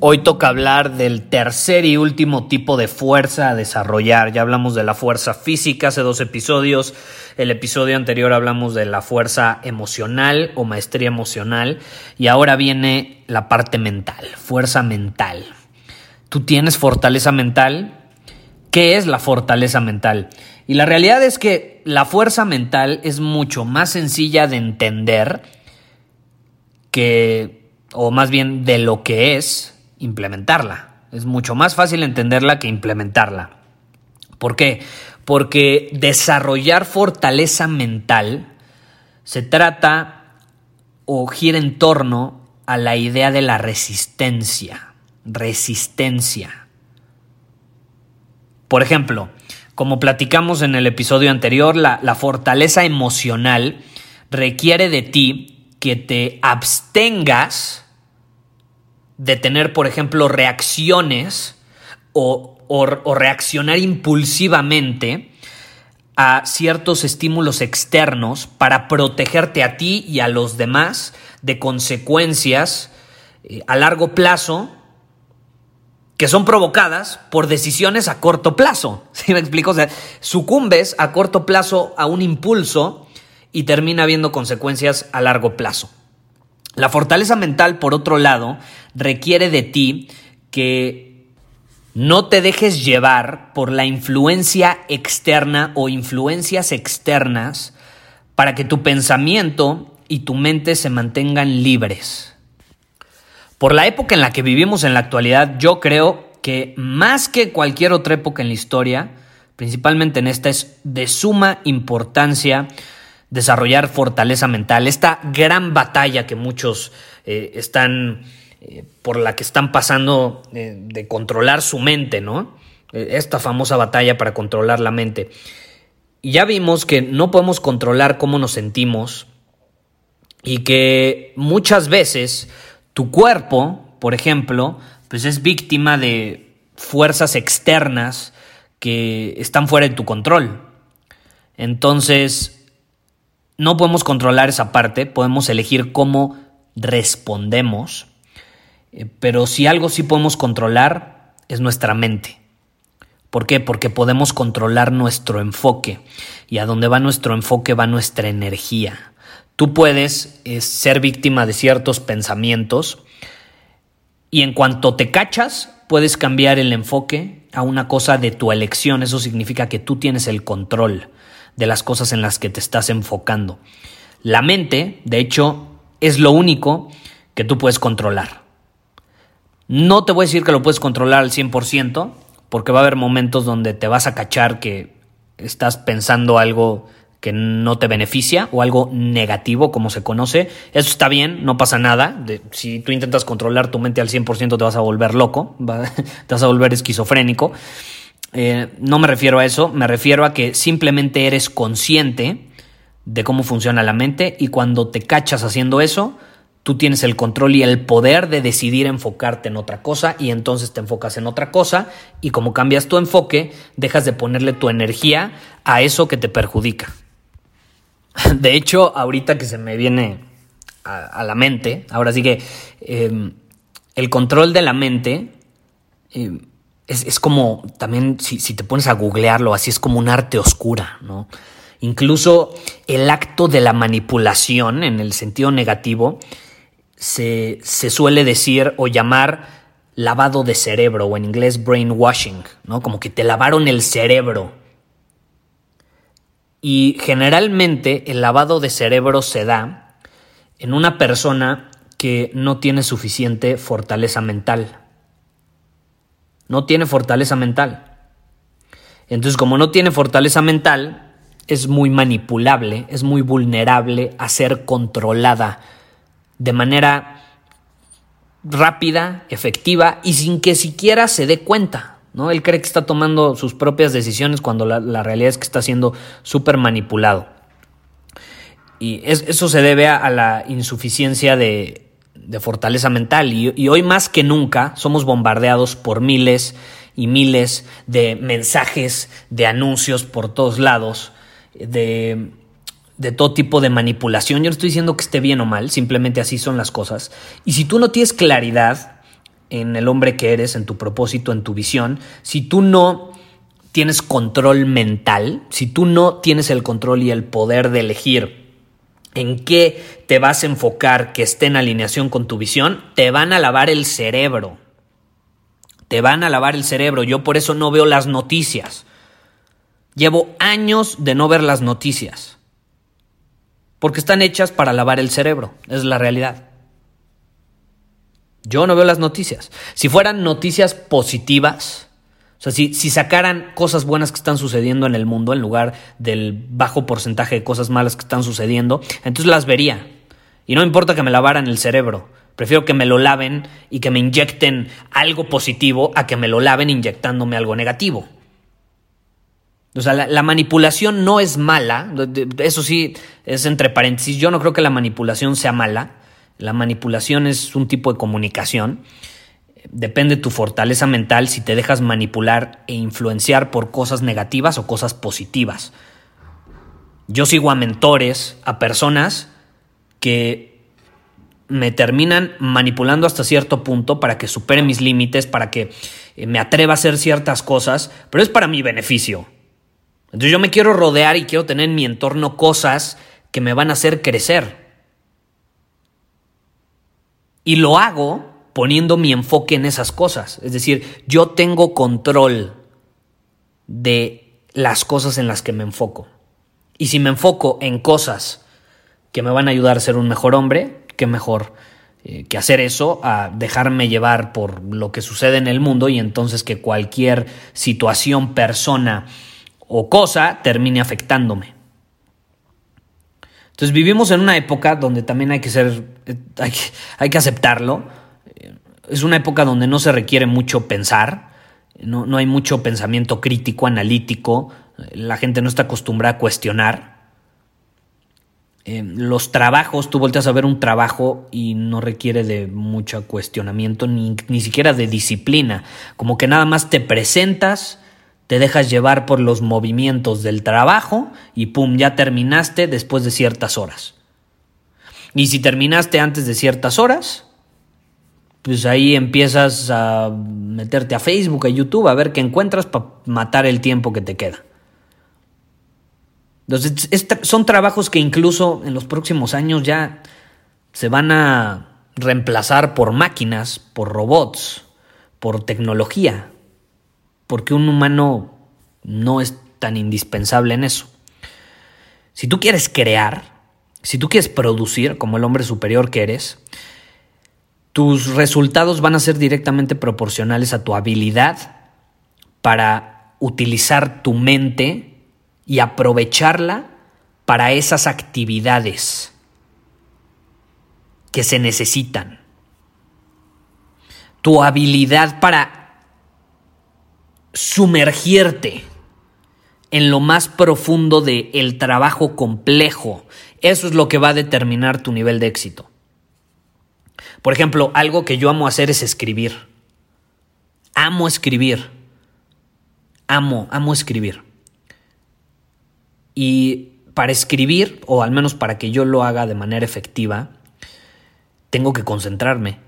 Hoy toca hablar del tercer y último tipo de fuerza a desarrollar. Ya hablamos de la fuerza física hace dos episodios. El episodio anterior hablamos de la fuerza emocional o maestría emocional. Y ahora viene la parte mental, fuerza mental. ¿Tú tienes fortaleza mental? ¿Qué es la fortaleza mental? Y la realidad es que la fuerza mental es mucho más sencilla de entender que, o más bien de lo que es, implementarla. Es mucho más fácil entenderla que implementarla. ¿Por qué? Porque desarrollar fortaleza mental se trata o gira en torno a la idea de la resistencia. Resistencia. Por ejemplo, como platicamos en el episodio anterior, la, la fortaleza emocional requiere de ti que te abstengas de tener, por ejemplo, reacciones o, reaccionar impulsivamente a ciertos estímulos externos para protegerte a ti y a los demás de consecuencias eh, a largo plazo que son provocadas por decisiones a corto plazo. ¿Sí me explico? O sea, sucumbes a corto plazo a un impulso y termina habiendo consecuencias a largo plazo. La fortaleza mental, por otro lado, requiere de ti que no te dejes llevar por la influencia externa o influencias externas para que tu pensamiento y tu mente se mantengan libres. Por la época en la que vivimos en la actualidad, yo creo que más que cualquier otra época en la historia, principalmente en esta, es de suma importancia desarrollar fortaleza mental, esta gran batalla que muchos eh, están, eh, por la que están pasando eh, de controlar su mente, ¿no? Esta famosa batalla para controlar la mente. Ya vimos que no podemos controlar cómo nos sentimos y que muchas veces tu cuerpo, por ejemplo, pues es víctima de fuerzas externas que están fuera de tu control. Entonces, no podemos controlar esa parte, podemos elegir cómo respondemos, eh, pero si algo sí podemos controlar es nuestra mente. ¿Por qué? Porque podemos controlar nuestro enfoque y a donde va nuestro enfoque va nuestra energía. Tú puedes eh, ser víctima de ciertos pensamientos y en cuanto te cachas, puedes cambiar el enfoque a una cosa de tu elección. Eso significa que tú tienes el control de las cosas en las que te estás enfocando. La mente, de hecho, es lo único que tú puedes controlar. No te voy a decir que lo puedes controlar al 100%, porque va a haber momentos donde te vas a cachar que estás pensando algo que no te beneficia o algo negativo, como se conoce. Eso está bien, no pasa nada. si tú intentas controlar tu mente al 100%, te vas a volver loco, te vas a volver esquizofrénico. Eh, no me refiero a eso, me refiero a que simplemente eres consciente de cómo funciona la mente y cuando te cachas haciendo eso, tú tienes el control y el poder de decidir enfocarte en otra cosa y entonces te enfocas en otra cosa y como cambias tu enfoque, dejas de ponerle tu energía a eso que te perjudica. De hecho, ahorita que se me viene a, la mente, ahora sí que em, el control de la mente... Em, es, como también, si, te pones a googlearlo, así es como un arte oscura, ¿no? Incluso el acto de la manipulación, en el sentido negativo, se, se suele decir o llamar lavado de cerebro o en inglés brainwashing, ¿no? Como que te lavaron el cerebro. Y generalmente el lavado de cerebro se da en una persona que no tiene suficiente fortaleza mental. No tiene fortaleza mental. Entonces, como no tiene fortaleza mental, es muy manipulable, es muy vulnerable a ser controlada de manera rápida, efectiva y sin que siquiera se dé cuenta. ¿no? Él cree que está tomando sus propias decisiones cuando la, realidad es que está siendo súper manipulado. Y eso se debe a, la insuficiencia de, fortaleza mental. y hoy más que nunca somos bombardeados por miles y miles de mensajes, de anuncios por todos lados, de de todo tipo de manipulación. Yo no estoy diciendo que esté bien o mal, simplemente así son las cosas. Y si tú no tienes claridad en el hombre que eres, en tu propósito, en tu visión, si tú no tienes control mental, si tú no tienes el control y el poder de elegir en qué te vas a enfocar que esté en alineación con tu visión, te van a lavar el cerebro. Te van a lavar el cerebro. Yo por eso no veo las noticias. Llevo años de no ver las noticias porque están hechas para lavar el cerebro, es la realidad. Yo no veo las noticias. Si fueran noticias positivas, o sea, si, si, sacaran cosas buenas que están sucediendo en el mundo en lugar del bajo porcentaje de cosas malas que están sucediendo, entonces las vería. Y no importa que me lavaran el cerebro. Prefiero que me lo laven y que me inyecten algo positivo a que me lo laven inyectándome algo negativo. O sea, la, manipulación no es mala, eso sí es entre paréntesis, yo no creo que la manipulación sea mala, la manipulación es un tipo de comunicación, depende de tu fortaleza mental si te dejas manipular e influenciar por cosas negativas o cosas positivas. Yo sigo a mentores, a personas que me terminan manipulando hasta cierto punto para que supere mis límites, para que eh, me atreva a hacer ciertas cosas, pero es para mi beneficio. Entonces yo me quiero rodear y quiero tener en mi entorno cosas que me van a hacer crecer. Y lo hago poniendo mi enfoque en esas cosas. Es decir, yo tengo control de las cosas en las que me enfoco. Y si me enfoco en cosas que me van a ayudar a ser un mejor hombre, qué mejor eh, que hacer eso a dejarme llevar por lo que sucede en el mundo y entonces que cualquier situación, persona, o cosa termine afectándome. Entonces vivimos en una época donde también hay que ser, hay que, aceptarlo. Es una época donde no se requiere mucho pensar, no, no hay mucho pensamiento crítico, analítico, la gente no está acostumbrada a cuestionar. Eh, los trabajos, tú volteas a ver un trabajo y no requiere de mucho cuestionamiento, ni, ni siquiera de disciplina. Como que nada más te presentas, te dejas llevar por los movimientos del trabajo y pum, ya terminaste después de ciertas horas. Y si terminaste antes de ciertas horas, pues ahí empiezas a meterte a Facebook, a YouTube, a ver qué encuentras para matar el tiempo que te queda. Entonces, son trabajos que incluso en los próximos años ya se van a reemplazar por máquinas, por robots, por tecnología porque un humano no es tan indispensable en eso. Si tú quieres crear, si tú quieres producir como el hombre superior que eres, tus resultados van a ser directamente proporcionales a tu habilidad para utilizar tu mente y aprovecharla para esas actividades que se necesitan. Tu habilidad para sumergirte en lo más profundo del el trabajo complejo. Eso es lo que va a determinar tu nivel de éxito. Por ejemplo, algo que yo amo hacer es escribir. Amo escribir. Amo, amo escribir. Y para escribir, o al menos para que yo lo haga de manera efectiva, tengo que concentrarme.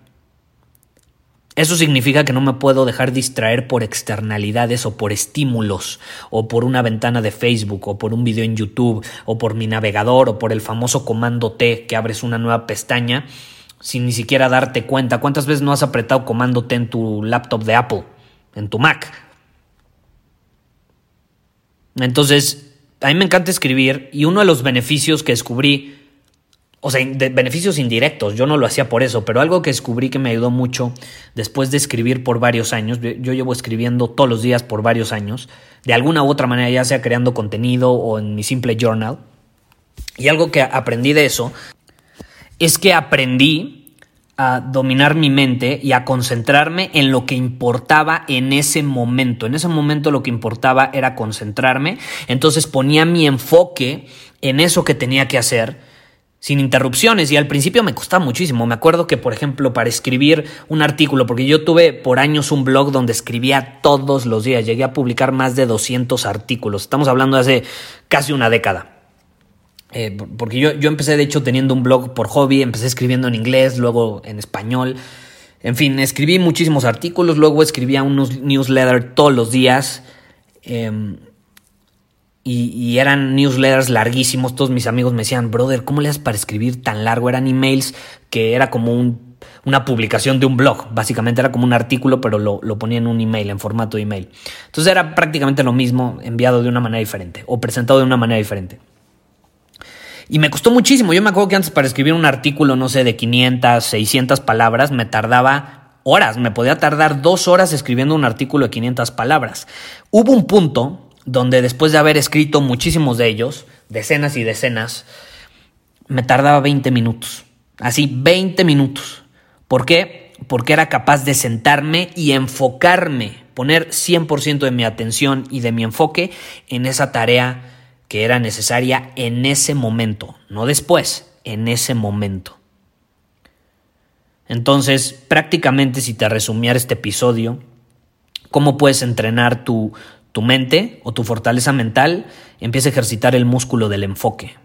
Eso significa que no me puedo dejar distraer por externalidades o por estímulos, o por una ventana de Facebook, o por un video en YouTube, o por mi navegador, o por el famoso comando T que abres una nueva pestaña, sin ni siquiera darte cuenta. ¿Cuántas veces no has apretado comando T en tu laptop de Apple, en tu Mac? Entonces, a mí me encanta escribir y uno de los beneficios que descubrí, o sea, beneficios indirectos, yo no lo hacía por eso, pero algo que descubrí que me ayudó mucho después de escribir por varios años, yo llevo escribiendo todos los días por varios años, de alguna u otra manera, ya sea creando contenido o en mi simple journal, y algo que aprendí de eso es que aprendí a dominar mi mente y a concentrarme en lo que importaba en ese momento. En ese momento lo que importaba era concentrarme, entonces ponía mi enfoque en eso que tenía que hacer sin interrupciones y al principio me costaba muchísimo. Me acuerdo que, por ejemplo, para escribir un artículo, porque yo tuve por años un blog donde escribía todos los días, llegué a publicar más de 200 artículos. Estamos hablando de hace casi una década. Eh, porque yo, yo empecé de hecho teniendo un blog por hobby, empecé escribiendo en inglés, luego en español. En fin, escribí muchísimos artículos, luego escribía unos newsletters todos los días. Em, y, eran newsletters larguísimos. Todos mis amigos me decían, brother, ¿cómo le haces para escribir tan largo? Eran emails que era como un, una publicación de un blog. Básicamente era como un artículo, pero lo, lo ponía en un email, en formato de email. Entonces era prácticamente lo mismo, enviado de una manera diferente o presentado de una manera diferente. Y me costó muchísimo. Yo me acuerdo que antes para escribir un artículo, no sé, de 500, 600 palabras, me tardaba horas. Me podía tardar dos horas escribiendo un artículo de 500 palabras. Hubo un punto donde después de haber escrito muchísimos de ellos, decenas y decenas, me tardaba 20 minutos. Así, 20 minutos. ¿Por qué? Porque era capaz de sentarme y enfocarme, poner 100% de mi atención y de mi enfoque en esa tarea que era necesaria en ese momento, no después, en ese momento. Entonces, prácticamente si te resumiera este episodio, ¿cómo puedes entrenar tu, tu mente o tu fortaleza mental? Empieza a ejercitar el músculo del enfoque.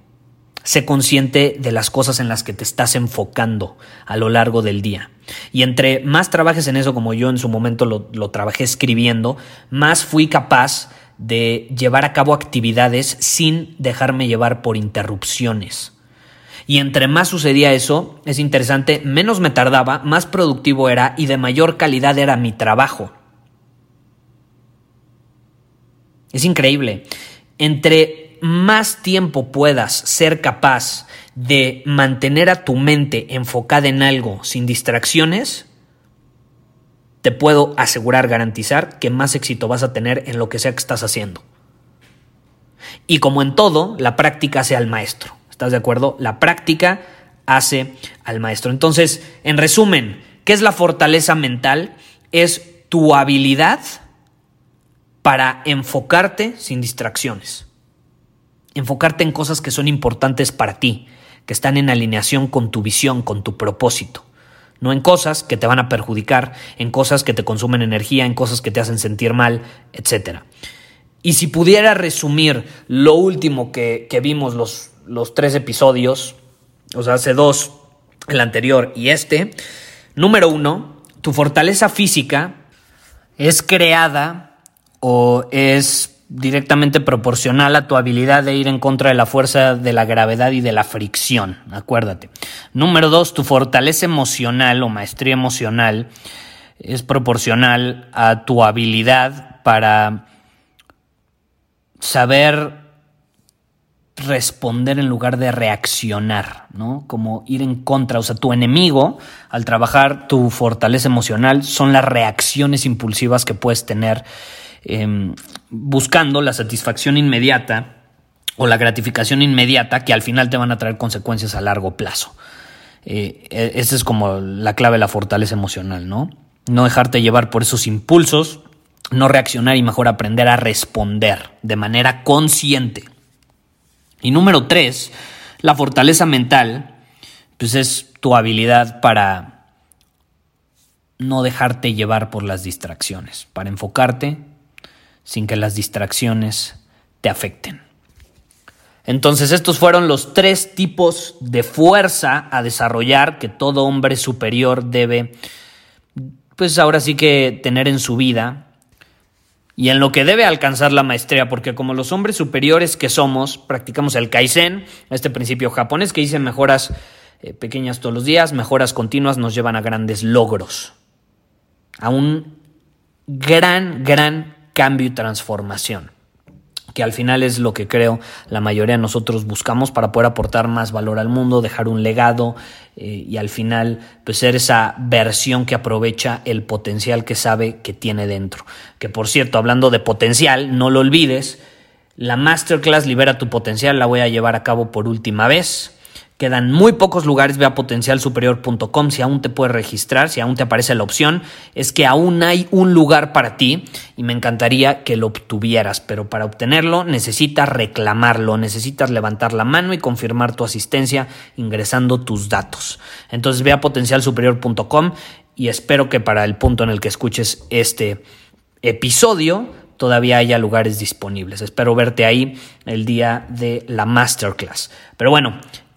Sé consciente de las cosas en las que te estás enfocando a lo largo del día. Y entre más trabajes en eso, como yo en su momento lo, lo trabajé escribiendo, más fui capaz de llevar a cabo actividades sin dejarme llevar por interrupciones. Y entre más sucedía eso, es interesante, menos me tardaba, más productivo era y de mayor calidad era mi trabajo. Es increíble. Entre más tiempo puedas ser capaz de mantener a tu mente enfocada en algo sin distracciones, te puedo asegurar, garantizar que más éxito vas a tener en lo que sea que estás haciendo. Y como en todo, la práctica hace al maestro. ¿Estás de acuerdo? La práctica hace al maestro. Entonces, en resumen, ¿qué es la fortaleza mental? Es tu habilidad para enfocarte sin distracciones. Enfocarte en cosas que son importantes para ti, que están en alineación con tu visión, con tu propósito no en cosas que te van a perjudicar, en cosas que te consumen energía, en cosas que te hacen sentir mal, etc. Y si pudiera resumir lo último que, vimos los, los tres episodios, o sea, hace dos, el anterior y este, número uno, tu fortaleza física es creada o es directamente proporcional a tu habilidad de ir en contra de la fuerza de la gravedad y de la fricción, acuérdate. Número dos, tu fortaleza emocional o maestría emocional es proporcional a tu habilidad para saber responder en lugar de reaccionar, ¿no? Como ir en contra, o sea, tu enemigo al trabajar tu fortaleza emocional son las reacciones impulsivas que puedes tener Em, buscando la satisfacción inmediata o la gratificación inmediata que al final te van a traer consecuencias a largo plazo. Eh, e, esa es como la clave de la fortaleza emocional, ¿no? No dejarte llevar por esos impulsos, no reaccionar y mejor aprender a responder de manera consciente. Y número tres, la fortaleza mental, pues es tu habilidad para no dejarte llevar por las distracciones, para enfocarte sin que las distracciones te afecten. Entonces estos fueron los tres tipos de fuerza a desarrollar que todo hombre superior debe, pues ahora sí que tener en su vida y en lo que debe alcanzar la maestría, porque como los hombres superiores que somos, practicamos el Kaizen, este principio japonés que dice mejoras eh, pequeñas todos los días, mejoras continuas nos llevan a grandes logros, a un gran, gran cambio y transformación que al final es lo que creo la mayoría de nosotros buscamos para poder aportar más valor al mundo, dejar un legado eh, y al final pues ser esa versión que aprovecha el potencial que sabe que tiene dentro. Que por cierto, hablando de potencial, no lo olvides, la masterclass Libera tu potencial la voy a llevar a cabo por última vez. Quedan muy pocos lugares, ve a potencialsuperior.com si aún te puedes registrar, si aún te aparece la opción, es que aún hay un lugar para ti y me encantaría que lo obtuvieras, pero para obtenerlo necesitas reclamarlo, necesitas levantar la mano y confirmar tu asistencia ingresando tus datos. Entonces ve a potencialsuperior.com y espero que para el punto en el que escuches este episodio todavía haya lugares disponibles. Espero verte ahí el día de la masterclass. Pero bueno,